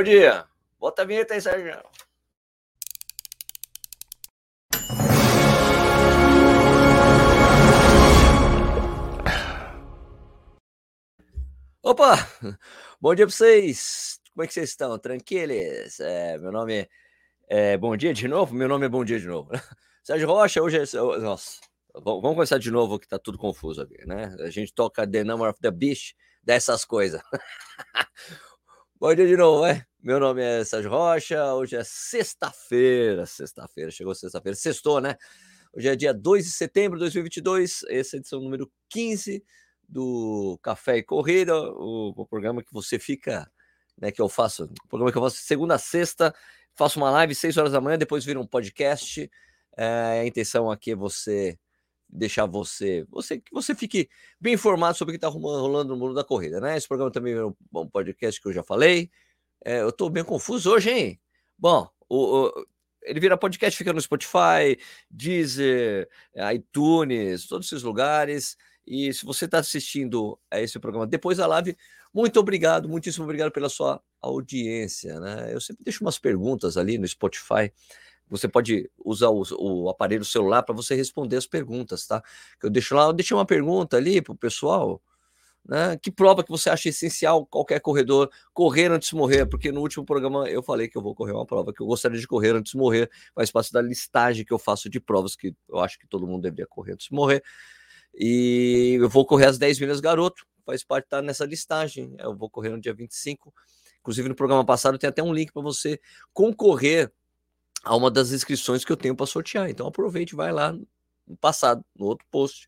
Bom dia. Bota a vinheta aí, Sérgio. Opa! Bom dia para vocês. Como é que vocês estão? Tranquilos? É, meu nome é, é, Bom dia de novo? Meu nome é Bom dia de novo. Sérgio Rocha, hoje é. Nossa, vamos começar de novo que tá tudo confuso aqui, né? A gente toca The Number of the Beast, dessas coisas. Bom dia de novo, é? Meu nome é Sérgio Rocha, hoje é sexta-feira, sexta-feira, chegou sexta-feira, sextou, né? Hoje é dia 2 de setembro de 2022, essa é a edição número 15 do Café e Corrida, o, o, programa que você fica, né, que eu faço, o programa que eu faço segunda a sexta, faço uma live 6 horas da manhã, depois vira um podcast. É, a intenção aqui é você deixar você, você que você fique bem informado sobre o que está rolando no mundo da corrida, né? Esse programa também é um podcast que eu já falei. É, eu estou bem confuso hoje, hein? Bom, o, o, ele vira podcast, fica no Spotify, Deezer, iTunes, todos esses lugares. E se você está assistindo a esse programa depois da live, muito obrigado, muitíssimo obrigado pela sua audiência. Né? Eu sempre deixo umas perguntas ali no Spotify. Você pode usar o, o aparelho celular para você responder as perguntas, tá? Eu deixo lá, eu deixei uma pergunta ali para o pessoal. Né? Que prova que você acha essencial qualquer corredor correr antes de morrer? Porque no último programa eu falei que eu vou correr uma prova que eu gostaria de correr antes de morrer, faz parte da listagem que eu faço de provas que eu acho que todo mundo deveria correr antes de morrer. E eu vou correr as 10 milhas garoto, faz parte tá nessa listagem. Eu vou correr no dia 25. Inclusive, no programa passado tem até um link para você concorrer a uma das inscrições que eu tenho para sortear. Então aproveite, vai lá no passado, no outro post,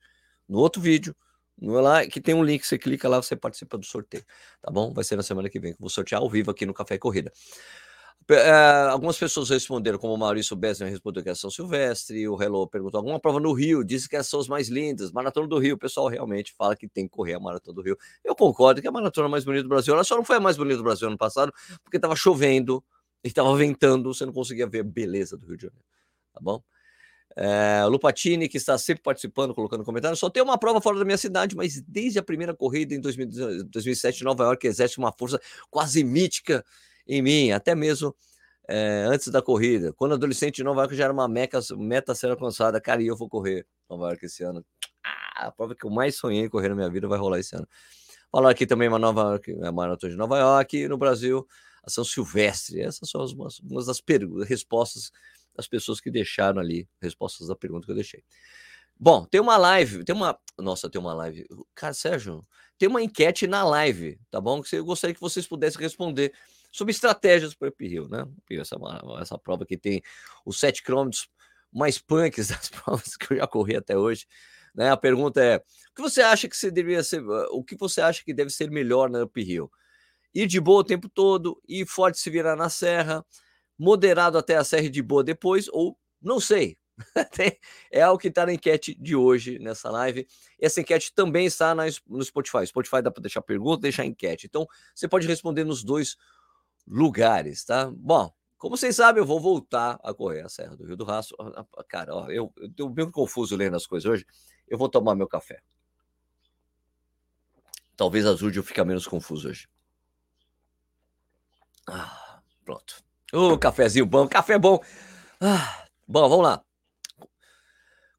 no outro vídeo, no lá que tem um link, você clica lá, você participa do sorteio, tá bom? Vai ser na semana que vem que eu vou sortear ao vivo aqui no Café e Corrida. Uh, algumas pessoas responderam, como o Maurício Besner respondeu que é São Silvestre, o Hello perguntou alguma prova no Rio, disse que são as mais lindas, Maratona do Rio, o pessoal realmente fala que tem que correr a Maratona do Rio. Eu concordo que a Maratona mais bonita do Brasil, ela só não foi a mais bonita do Brasil ano passado, porque estava chovendo, estava ventando, você não conseguia ver a beleza do Rio de Janeiro, tá bom? É, Lupatini, que está sempre participando, colocando comentários. Só tem uma prova fora da minha cidade, mas desde a primeira corrida em 2007 em Nova York, exerce uma força quase mítica em mim, até mesmo é, antes da corrida. Quando adolescente em Nova York já era uma meca, meta a ser alcançada. Cara, e eu vou correr Nova York esse ano. Ah, a prova que eu mais sonhei correr na minha vida vai rolar esse ano. Falar aqui também uma nova a maratona de Nova York no Brasil, a São Silvestre. Essas são algumas, das respostas das pessoas que deixaram ali, respostas da pergunta que eu deixei. Bom, tem uma live, tem uma. Nossa, tem uma live. Cara, Sérgio, tem uma enquete na live, tá bom? Que eu gostaria que vocês pudessem responder sobre estratégias para o uphill, né? Essa, essa prova que tem os 7 quilômetros mais punks das provas que eu já corri até hoje. Né? A pergunta é: o que você acha que você deveria ser, o que você acha que deve ser melhor na uphill? Ir de boa o tempo todo, ir forte se virar na serra, moderado até a serra de boa depois, ou não sei. é algo que está na enquete de hoje, nessa live. Essa enquete também está no Spotify. Spotify dá para deixar pergunta, deixar enquete. Então, você pode responder nos dois lugares, tá? Bom, como vocês sabem, eu vou voltar a correr a Serra do Rio do Rastro. Cara, ó, eu, estou bem confuso lendo as coisas hoje. Eu vou tomar meu café. Talvez ajude eu ficar menos confuso hoje. Ah, pronto. O oh, cafezinho bom, café bom. Ah, bom, vamos lá.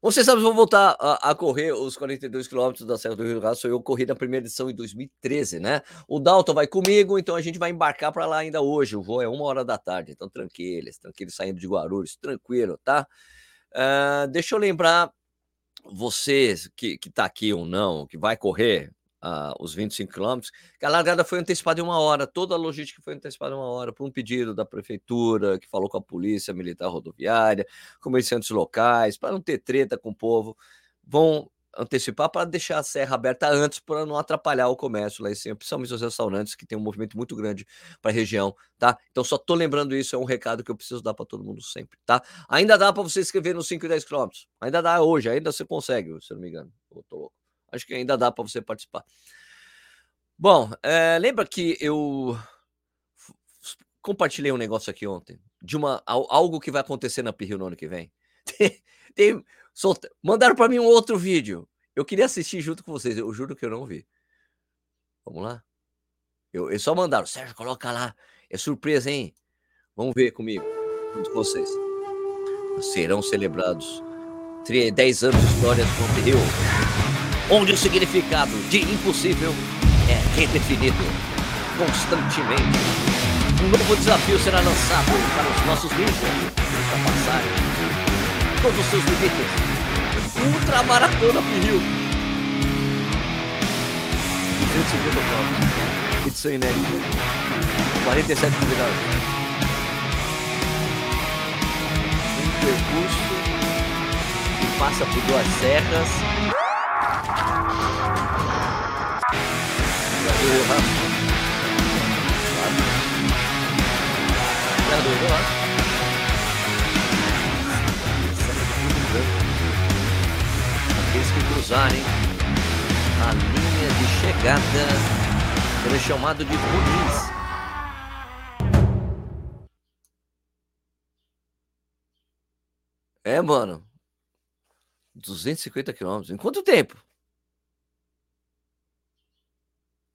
Vocês sabem, vou voltar a, a, correr os 42 quilômetros da Serra do Rio do Rastro. Eu corri na primeira edição em 2013, né? O Dalton vai comigo, então a gente vai embarcar para lá ainda hoje. O voo é uma hora da tarde, então tranquilos, tranquilos, saindo de Guarulhos, tranquilo, tá? Uh, deixa eu lembrar vocês que, que tá aqui ou não, que vai correr, uh, os 25 quilômetros, que a largada foi antecipada em uma hora, toda a logística foi antecipada em uma hora, por um pedido da prefeitura, que falou com a polícia militar rodoviária, comerciantes locais, para não ter treta com o povo, vão antecipar para deixar a serra aberta antes para não atrapalhar o comércio lá em cima, principalmente os restaurantes que tem um movimento muito grande para a região, tá? Então só tô lembrando isso, é um recado que eu preciso dar para todo mundo sempre, tá? Ainda dá para você escrever nos 5 e 10 quilômetros, ainda dá hoje, ainda você consegue, se não me engano, eu tô louco acho que ainda dá para você participar. Bom, é, lembra que eu compartilhei um negócio aqui ontem de uma algo que vai acontecer na Pirrio no ano que vem. Tem, tem solta, mandaram para mim um outro vídeo. Eu queria assistir junto com vocês. Eu juro que eu não vi. Vamos lá. Eu, eles só mandaram, Sérgio, coloca lá. É surpresa, hein? Vamos ver comigo, junto com vocês. Serão celebrados 10 anos de história do Rio, onde o significado de impossível é redefinido constantemente. Um novo desafio será lançado para os nossos ninjas ultrapassarem todos os seus limites. Ultramaratona Rio. 250 provas. Edição inédita. 47 convidados. Um percurso que passa por duas serras. Rastro. Aqueles que cruzarem a linha de chegada ele é chamado de Muniz. É, mano. 250 quilômetros. Em quanto tempo?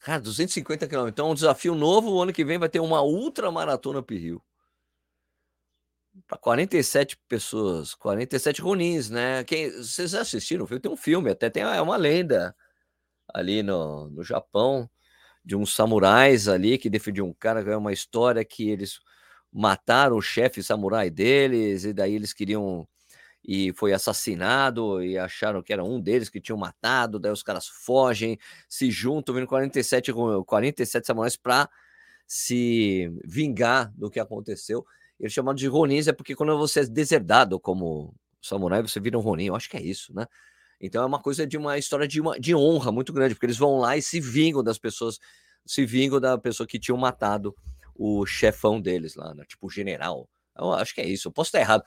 Cara, 250 quilômetros. Então, um desafio novo. O ano que vem vai ter uma ultra maratona Rio. Para 47 pessoas, 47 runins, né? Quem, vocês assistiram? Tem um filme, até tem é uma lenda ali no, no Japão de uns samurais ali que defendiam um cara, é uma história que eles mataram o chefe samurai deles, e daí eles queriam. E foi assassinado, e acharam que era um deles que tinham matado. Daí os caras fogem, se juntam, vindo 47, 47 samurais para se vingar do que aconteceu. Eles chamam de Ronins, é porque quando você é deserdado como samurai, você vira um Ronin. Eu acho que é isso, né? Então é uma coisa de uma história de, uma, de honra muito grande, porque eles vão lá e se vingam das pessoas, se vingam da pessoa que tinham matado o chefão deles lá, né? tipo general. Eu acho que é isso, eu posso estar errado.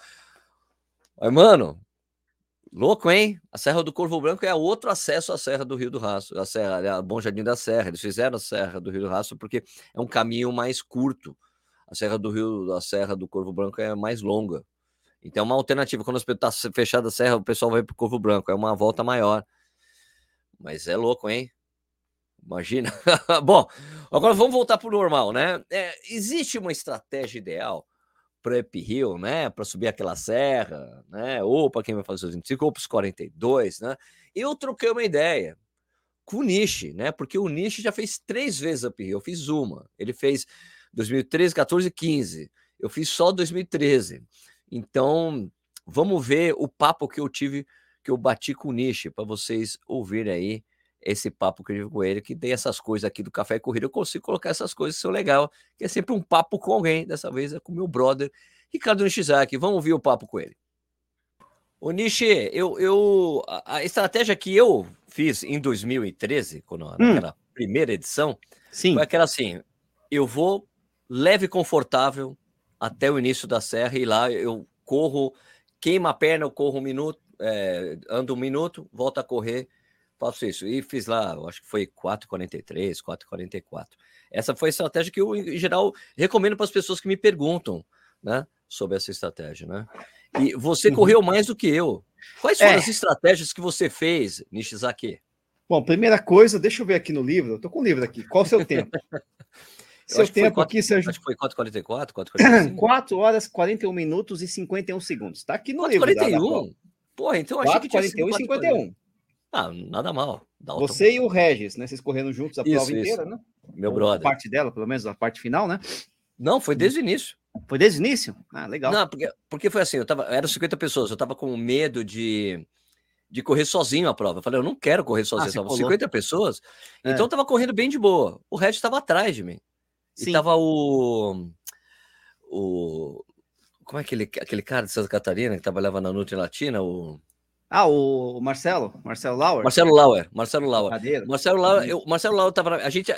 Mas, mano, louco, hein? A Serra do Corvo Branco é outro acesso à Serra do Rio do Rastro, a Serra, a Bom Jardim da Serra. Eles fizeram a Serra do Rio do Rastro porque é um caminho mais curto. A Serra do Rio, a Serra do Corvo Branco é mais longa. Então é uma alternativa. Quando está fechada a serra, o pessoal vai para o Corvo Branco. É uma volta maior. Mas é louco, hein? Imagina. Bom, agora vamos voltar para o normal, né? É, existe uma estratégia ideal para uphill, né? Para subir aquela serra, né? Ou para quem vai fazer os 25, ou para os 42, né? Eu troquei uma ideia com o Nishi, né? Porque o Nishi já fez três vezes uphill. Eu fiz uma. Ele fez 2013, 14 e 15. Eu fiz só 2013. Então, vamos ver o papo que eu tive, que eu bati com o Nishi, para vocês ouvirem aí esse papo que eu tive com ele, que tem essas coisas aqui do Café e Corrida, eu consigo colocar essas coisas que são legal, que é sempre um papo com alguém, dessa vez é com meu brother, Ricardo Nishizaki. Vamos ouvir o papo com ele. O Nishi, eu, eu, a, estratégia que eu fiz em 2013, quando, hum. naquela primeira edição, Sim. foi aquela assim, eu vou leve e confortável, até o início da serra e lá eu corro, queima a perna, eu corro um minuto, é, ando um minuto, volto a correr, faço isso. E fiz lá, acho que foi 4,43, 4,44. Essa foi a estratégia que eu, em geral, recomendo para as pessoas que me perguntam, né, sobre essa estratégia, né? E você uhum. correu mais do que eu. Quais foram é. as estratégias que você fez, Nishizaki? Bom, primeira coisa, deixa eu ver aqui no livro. Eu tô com o livro aqui. Qual o seu tempo? Seu tempo 4, aqui, Sérgio. Acho que foi 4h44, 4h45. 4 horas, 41 minutos e 51 segundos. Está aqui no 4, livro. 41? Porra, então achei 4, que tinha 41 e 51. Ah, nada mal. Você e o Regis, né? Vocês correndo juntos a isso, prova isso. inteira, né? Meu Ou brother. A parte dela, pelo menos a parte final, né? Não, foi desde o início. Foi desde o início? Ah, legal. Não, porque, porque foi assim, eu tava, eram 50 pessoas, eu tava com medo de, de correr sozinho a prova. Eu falei, eu não quero correr sozinho, ah, 50 pessoas. É. Então eu tava correndo bem de boa. O Regis estava atrás de mim. Sim. E tava o. O. Como é aquele, aquele cara de Santa Catarina que trabalhava na Nutri Latina? O. Ah, o Marcelo, Marcelo Lauer. Marcelo Lauer, Marcelo Lauer. Marcelo Lauer, eu, Marcelo Lauer tava. A gente,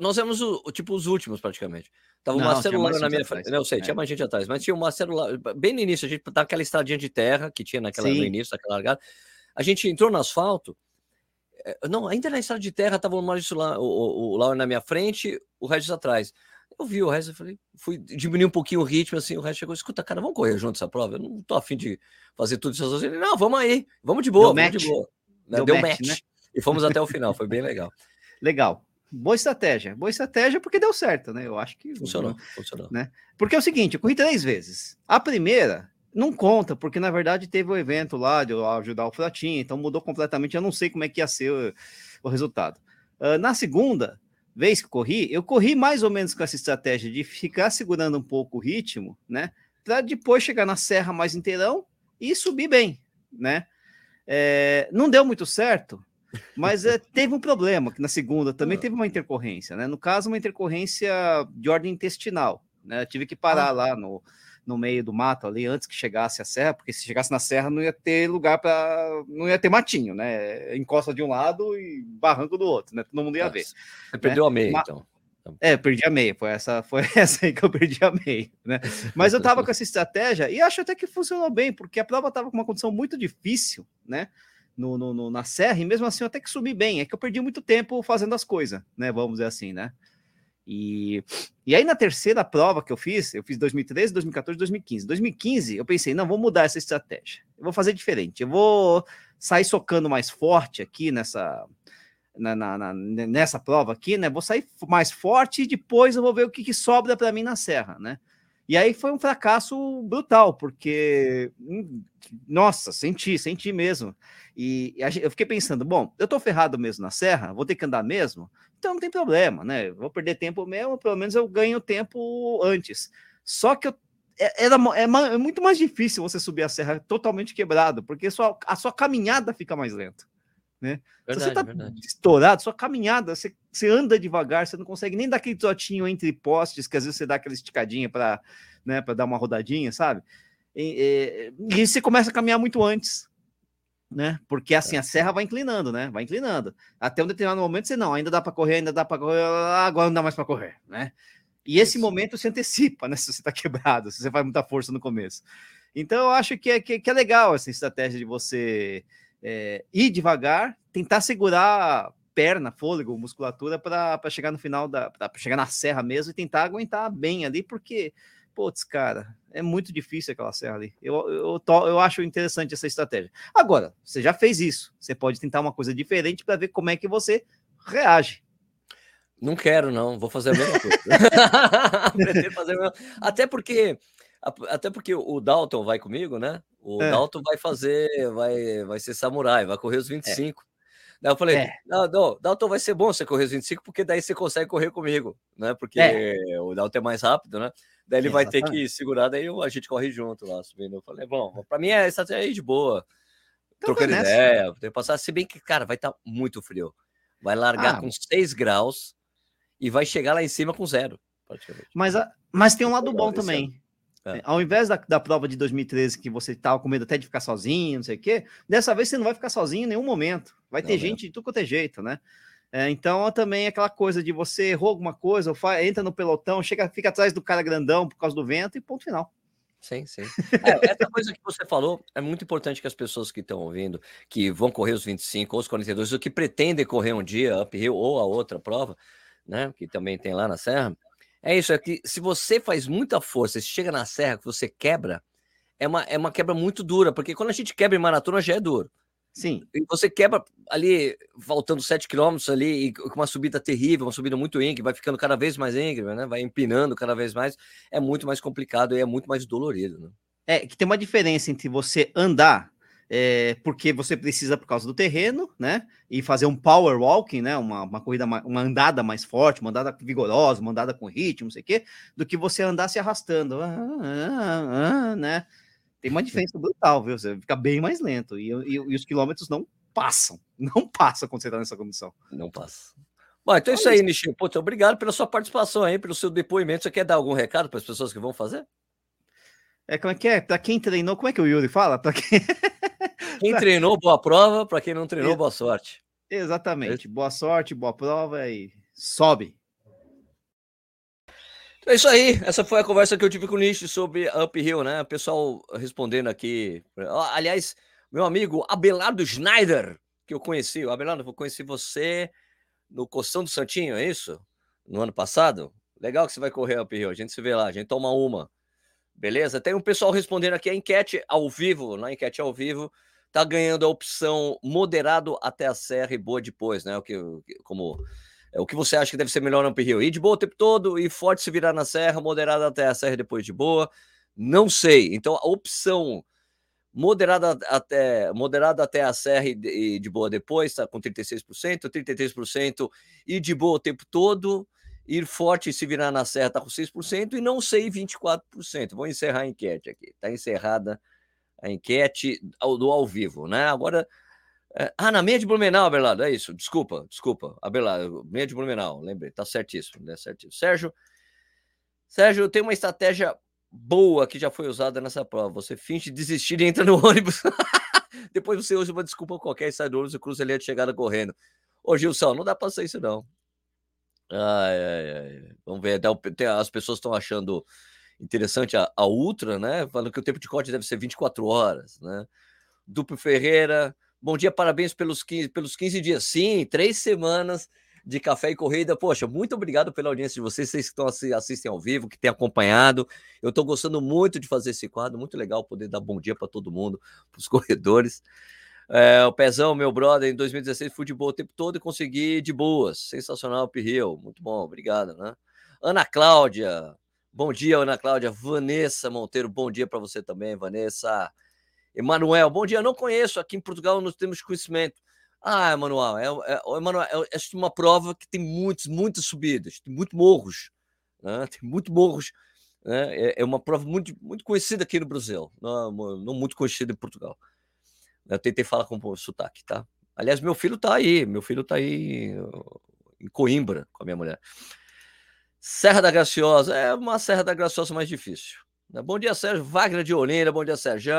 nós éramos o, tipo os últimos praticamente. Tava o Marcelo Lauer na minha frente. Não sei, é. tinha mais gente atrás, mas tinha o Marcelo Lauer. Bem no início, a gente tava aquela estradinha de terra que tinha naquela, no início daquela largada. A gente entrou no asfalto. É, não, ainda na estrada de terra tava o Maurício lá, o, o, o Lauer na minha frente, o Regis atrás. Eu vi o resto, eu falei, fui diminuir um pouquinho o ritmo, assim, o resto chegou, escuta, cara, vamos correr junto essa prova, eu não tô afim de fazer tudo isso sozinho. Não, vamos aí, vamos de boa, Deu vamos match. de boa. Deu, Deu match, match, né? E fomos até o final, foi bem legal. Legal. boa estratégia. Boa estratégia porque deu certo, né? Eu acho que. Funcionou, funcionou. Né? Porque é o seguinte, eu corri três vezes. A primeira não conta, porque na verdade teve o um evento lá de eu ajudar o Fratinho, então mudou completamente. Eu não sei como é que ia ser o, o resultado. Uh, na segunda vez que corri, eu corri mais ou menos com essa estratégia de ficar segurando um pouco o ritmo, né? Para depois chegar na serra mais inteirão e subir bem, né? É, não deu muito certo, mas é, teve um problema, que na segunda também ah. teve uma intercorrência, né? No caso, uma intercorrência de ordem intestinal, né? Eu tive que parar ah. lá no, no meio do mato ali antes que chegasse a serra, porque se chegasse na serra não ia ter lugar para não ia ter matinho, né? Encosta de um lado e barranco do outro, né? Todo mundo ia Nossa. ver. Você né? perdeu a meia, então. É, perdi a meia, foi essa, foi essa aí que eu perdi a meia, né? Mas eu tava com essa estratégia e acho até que funcionou bem, porque a prova tava com uma condição muito difícil, né? No, no, no, na serra, e mesmo assim eu até que subi bem. É que eu perdi muito tempo fazendo as coisas, né? Vamos dizer assim, né? E, e aí, na terceira prova que eu fiz, eu fiz 2013, 2014, 2015. 2015, eu pensei, não, vou mudar essa estratégia. Eu vou fazer diferente. Eu vou sair socando mais forte aqui nessa, na, na, na, nessa prova aqui, né? Vou sair mais forte e depois eu vou ver o que, que sobra para mim na serra, né? E aí foi um fracasso brutal, porque, hum, nossa, senti, senti mesmo. E eu fiquei pensando, bom, eu tô ferrado mesmo na serra, vou ter que andar mesmo, então não tem problema, né? Vou perder tempo mesmo, pelo menos eu ganho tempo antes. Só que eu, é, era, é, é, muito mais difícil você subir a serra totalmente quebrado, porque sua, a sua caminhada fica mais lenta. Né? Verdade, Se você tá verdade. estourado, sua caminhada, você, você anda devagar, você não consegue nem dar aquele trotinho entre postes, que às vezes você dá aquela esticadinha para né, dar uma rodadinha, sabe? E, e, e, você começa a caminhar muito antes, né? Porque assim a serra vai inclinando, né? Vai inclinando. Até um determinado momento você não, ainda dá para correr, ainda dá para correr, agora não dá mais para correr, né? E esse momento se antecipa, né? Se você está quebrado, se você faz muita força no começo. Então eu acho que é, que, que é legal essa estratégia de você é, ir devagar, tentar segurar perna, fôlego, musculatura para chegar no final da. para chegar na serra mesmo e tentar aguentar bem ali, porque, putz, cara, é muito difícil aquela serra ali. Eu, eu, eu acho interessante essa estratégia. Agora, você já fez isso, você pode tentar uma coisa diferente para ver como é que você reage. Não quero, não. Vou fazer a mesma coisa. fazer a mesma... Até porque até porque o Dalton vai comigo, né? O é. Dalton vai fazer, vai, vai ser samurai, vai correr os 25. É. Daí eu falei, é. não, não, Dalton vai ser bom você correr os 25, porque daí você consegue correr comigo, né? Porque é. o Dalton é mais rápido, né? Daí ele vai ter que segurar, daí a gente corre junto lá, subindo. Eu falei, bom, para mim é estratégia de boa. Então, trocando ideia, tem que passar, se bem que, cara, vai estar tá muito frio. Vai largar ah, com 6 graus e vai chegar lá em cima com zero. Mas, mas tem um lado bom também. É. Ao invés da, da prova de 2013, que você estava com medo até de ficar sozinho, não sei o quê, dessa vez você não vai ficar sozinho em nenhum momento. Vai ter não, gente de tudo quanto é jeito, né? É, então, também aquela coisa de você errou alguma coisa, entra no pelotão, chega, fica atrás do cara grandão por causa do vento e ponto final. Sim, sim. É, essa coisa que você falou é muito importante que as pessoas que estão ouvindo, que vão correr os 25 ou os 42, ou que pretendem correr um dia uphill ou a outra prova, né, que também tem lá na Serra, é isso, é que se você faz muita força, se chega na serra que você quebra, é uma, é uma quebra muito dura, porque quando a gente quebra em maratona já é duro. Sim. E você quebra ali, faltando 7 km ali, e com uma subida terrível, uma subida muito íngreme, vai ficando cada vez mais íngreme, né? Vai empinando cada vez mais, é muito mais complicado e é muito mais dolorido, né? É, que tem uma diferença entre você andar é, porque você precisa por causa do terreno, né? E fazer um power walking, né? Uma, uma corrida, uma andada mais forte, uma andada vigorosa, uma andada com ritmo, não sei o quê, do que você andar se arrastando, ah, ah, ah, né? Tem uma diferença brutal, viu? Você fica bem mais lento e, e, e os quilômetros não passam, não passam quando você está nessa condição. Não passa. Bom, então é isso aí, Nishin. Puta, obrigado pela sua participação aí, pelo seu depoimento. Você quer dar algum recado para as pessoas que vão fazer? É, como é que é? Para quem treinou, como é que o Yuri fala? Para quem... quem treinou, boa prova. Para quem não treinou, boa sorte. Exatamente. Boa sorte, boa prova e sobe. Então é isso aí. Essa foi a conversa que eu tive com o Nish sobre Uphill, né? O pessoal respondendo aqui. Aliás, meu amigo Abelardo Schneider, que eu conheci. Abelardo, eu conheci você no Costão do Santinho, é isso? No ano passado? Legal que você vai correr Uphill. A gente se vê lá, a gente toma uma. Beleza? Tem um pessoal respondendo aqui a enquete ao vivo, na enquete ao vivo, tá ganhando a opção moderado até a serra e boa depois, né? O que como É, o que você acha que deve ser melhor no uphill? Ir de boa o tempo todo, ir forte se virar na serra, moderado até a serra depois de boa? Não sei. Então, a opção moderada até, moderada até a serra e de, e de boa depois, está com 36%, 33% e de boa o tempo todo, ir forte e se virar na serra está com 6%, e não sei 24%. Vou encerrar a enquete aqui. Está encerrada a enquete do ao vivo, né? Agora é, ah, na meia de Blumenau, Abelardo, é isso. Desculpa, desculpa. Abelardo, meia de Blumenau, lembrei, tá certíssimo, né? Certíssimo. Sérgio, Sérgio, tem uma estratégia boa que já foi usada nessa prova. Você finge desistir e entra no ônibus. Depois você usa uma desculpa qualquer e sai do ônibus e cruza ali de chegada correndo. Ô, Gilson, não dá pra ser isso, não. Ai, ai, ai. Vamos ver. As pessoas estão achando interessante a, a Ultra, né? Falando que o tempo de corte deve ser 24 horas, né? Duplo Ferreira. Bom dia, parabéns pelos 15, pelos 15 dias. Sim, três semanas de café e corrida. Poxa, muito obrigado pela audiência de vocês, vocês que estão assistem ao vivo, que têm acompanhado. Eu estou gostando muito de fazer esse quadro, muito legal poder dar bom dia para todo mundo, para os corredores. É, o Pezão, meu brother, em 2016 fui de boa o tempo todo e consegui de boas. Sensacional, Pirril. Muito bom, obrigado, né? Ana Cláudia, bom dia, Ana Cláudia. Vanessa Monteiro, bom dia para você também, Vanessa. Emanuel, bom dia. Não conheço. Aqui em Portugal nós temos conhecimento. Ah, Emanuel, é, é, Emanuel, é, é uma prova que tem muitos, muitas subidas, tem muitos morros, né? tem muitos morros. Né? É, é, uma prova muito, muito conhecida aqui no Brasil, não, não muito conhecida em Portugal. Eu tentei falar com sotaque, tá? Aliás, meu filho tá aí, meu filho tá aí em Coimbra com a minha mulher. Serra da Graciosa, é uma Serra da Graciosa mais difícil. Né? Bom dia, Sérgio. Wagner de Olinda, bom dia, Sérgio.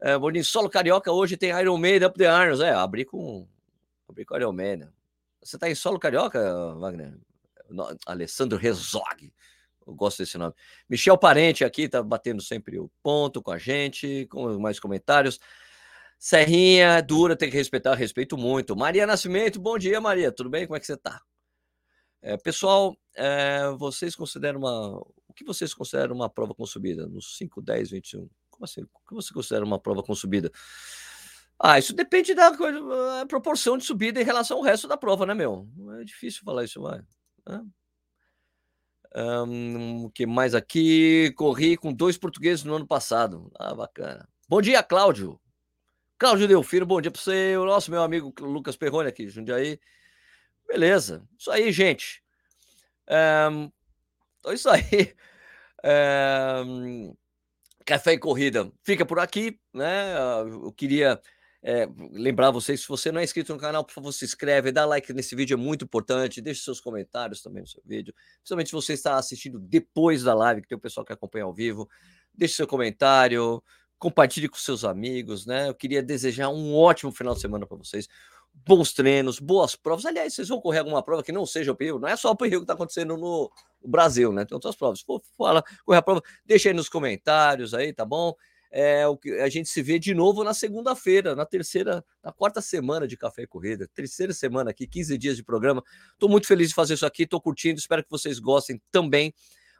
É, bom dia, solo carioca hoje tem Iron Maiden Up the Irons. É, abri com, abri com Iron Maiden. Você tá em solo carioca, Wagner? No, Alessandro Rezog. Eu gosto desse nome. Michel Parente aqui, tá batendo sempre o ponto com a gente, com mais comentários. Serrinha, dura, tem que respeitar, respeito muito. Maria Nascimento, bom dia, Maria. Tudo bem? Como é que você tá? É, pessoal, é, vocês consideram uma. O que vocês consideram uma prova com subida? Nos 5, 10, 21? Como assim? O que você considera uma prova com subida? Ah, isso depende da coisa, proporção de subida em relação ao resto da prova, né, meu? É difícil falar isso, vai. Um, o que mais aqui? Corri com dois portugueses no ano passado. Ah, bacana. Bom dia, Cláudio. Cláudio Delfino, bom dia para você. O nosso meu amigo Lucas Perrone aqui, Jundiaí. Beleza. Isso aí, gente. Um, então, isso aí. Um, Café e Corrida fica por aqui, né? Eu queria é, lembrar vocês, se você não é inscrito no canal, por favor, se inscreve, dá like nesse vídeo, é muito importante, deixe seus comentários também no seu vídeo, principalmente se você está assistindo depois da live, que tem o pessoal que acompanha ao vivo, deixe seu comentário, compartilhe com seus amigos, né? Eu queria desejar um ótimo final de semana para vocês, bons treinos, boas provas. Aliás, vocês vão correr alguma prova que não seja o perigo, não é só o perigo que está acontecendo no, Brasil, né? Tem outras provas. Se for fala, correr a prova, deixa aí nos comentários aí, tá bom? É, o que a gente se vê de novo na segunda-feira, na terceira, na quarta semana de Café e Corrida, terceira semana aqui, 15 dias de programa. Estou muito feliz de fazer isso aqui, estou curtindo, espero que vocês gostem também,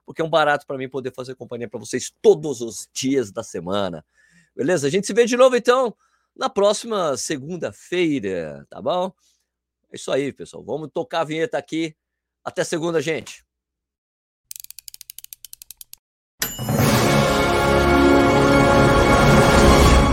porque é um barato para mim poder fazer companhia para vocês todos os dias da semana. Beleza? A gente se vê de novo então na próxima segunda-feira, tá bom? É isso aí, pessoal. Vamos tocar a vinheta aqui. Até segunda, gente.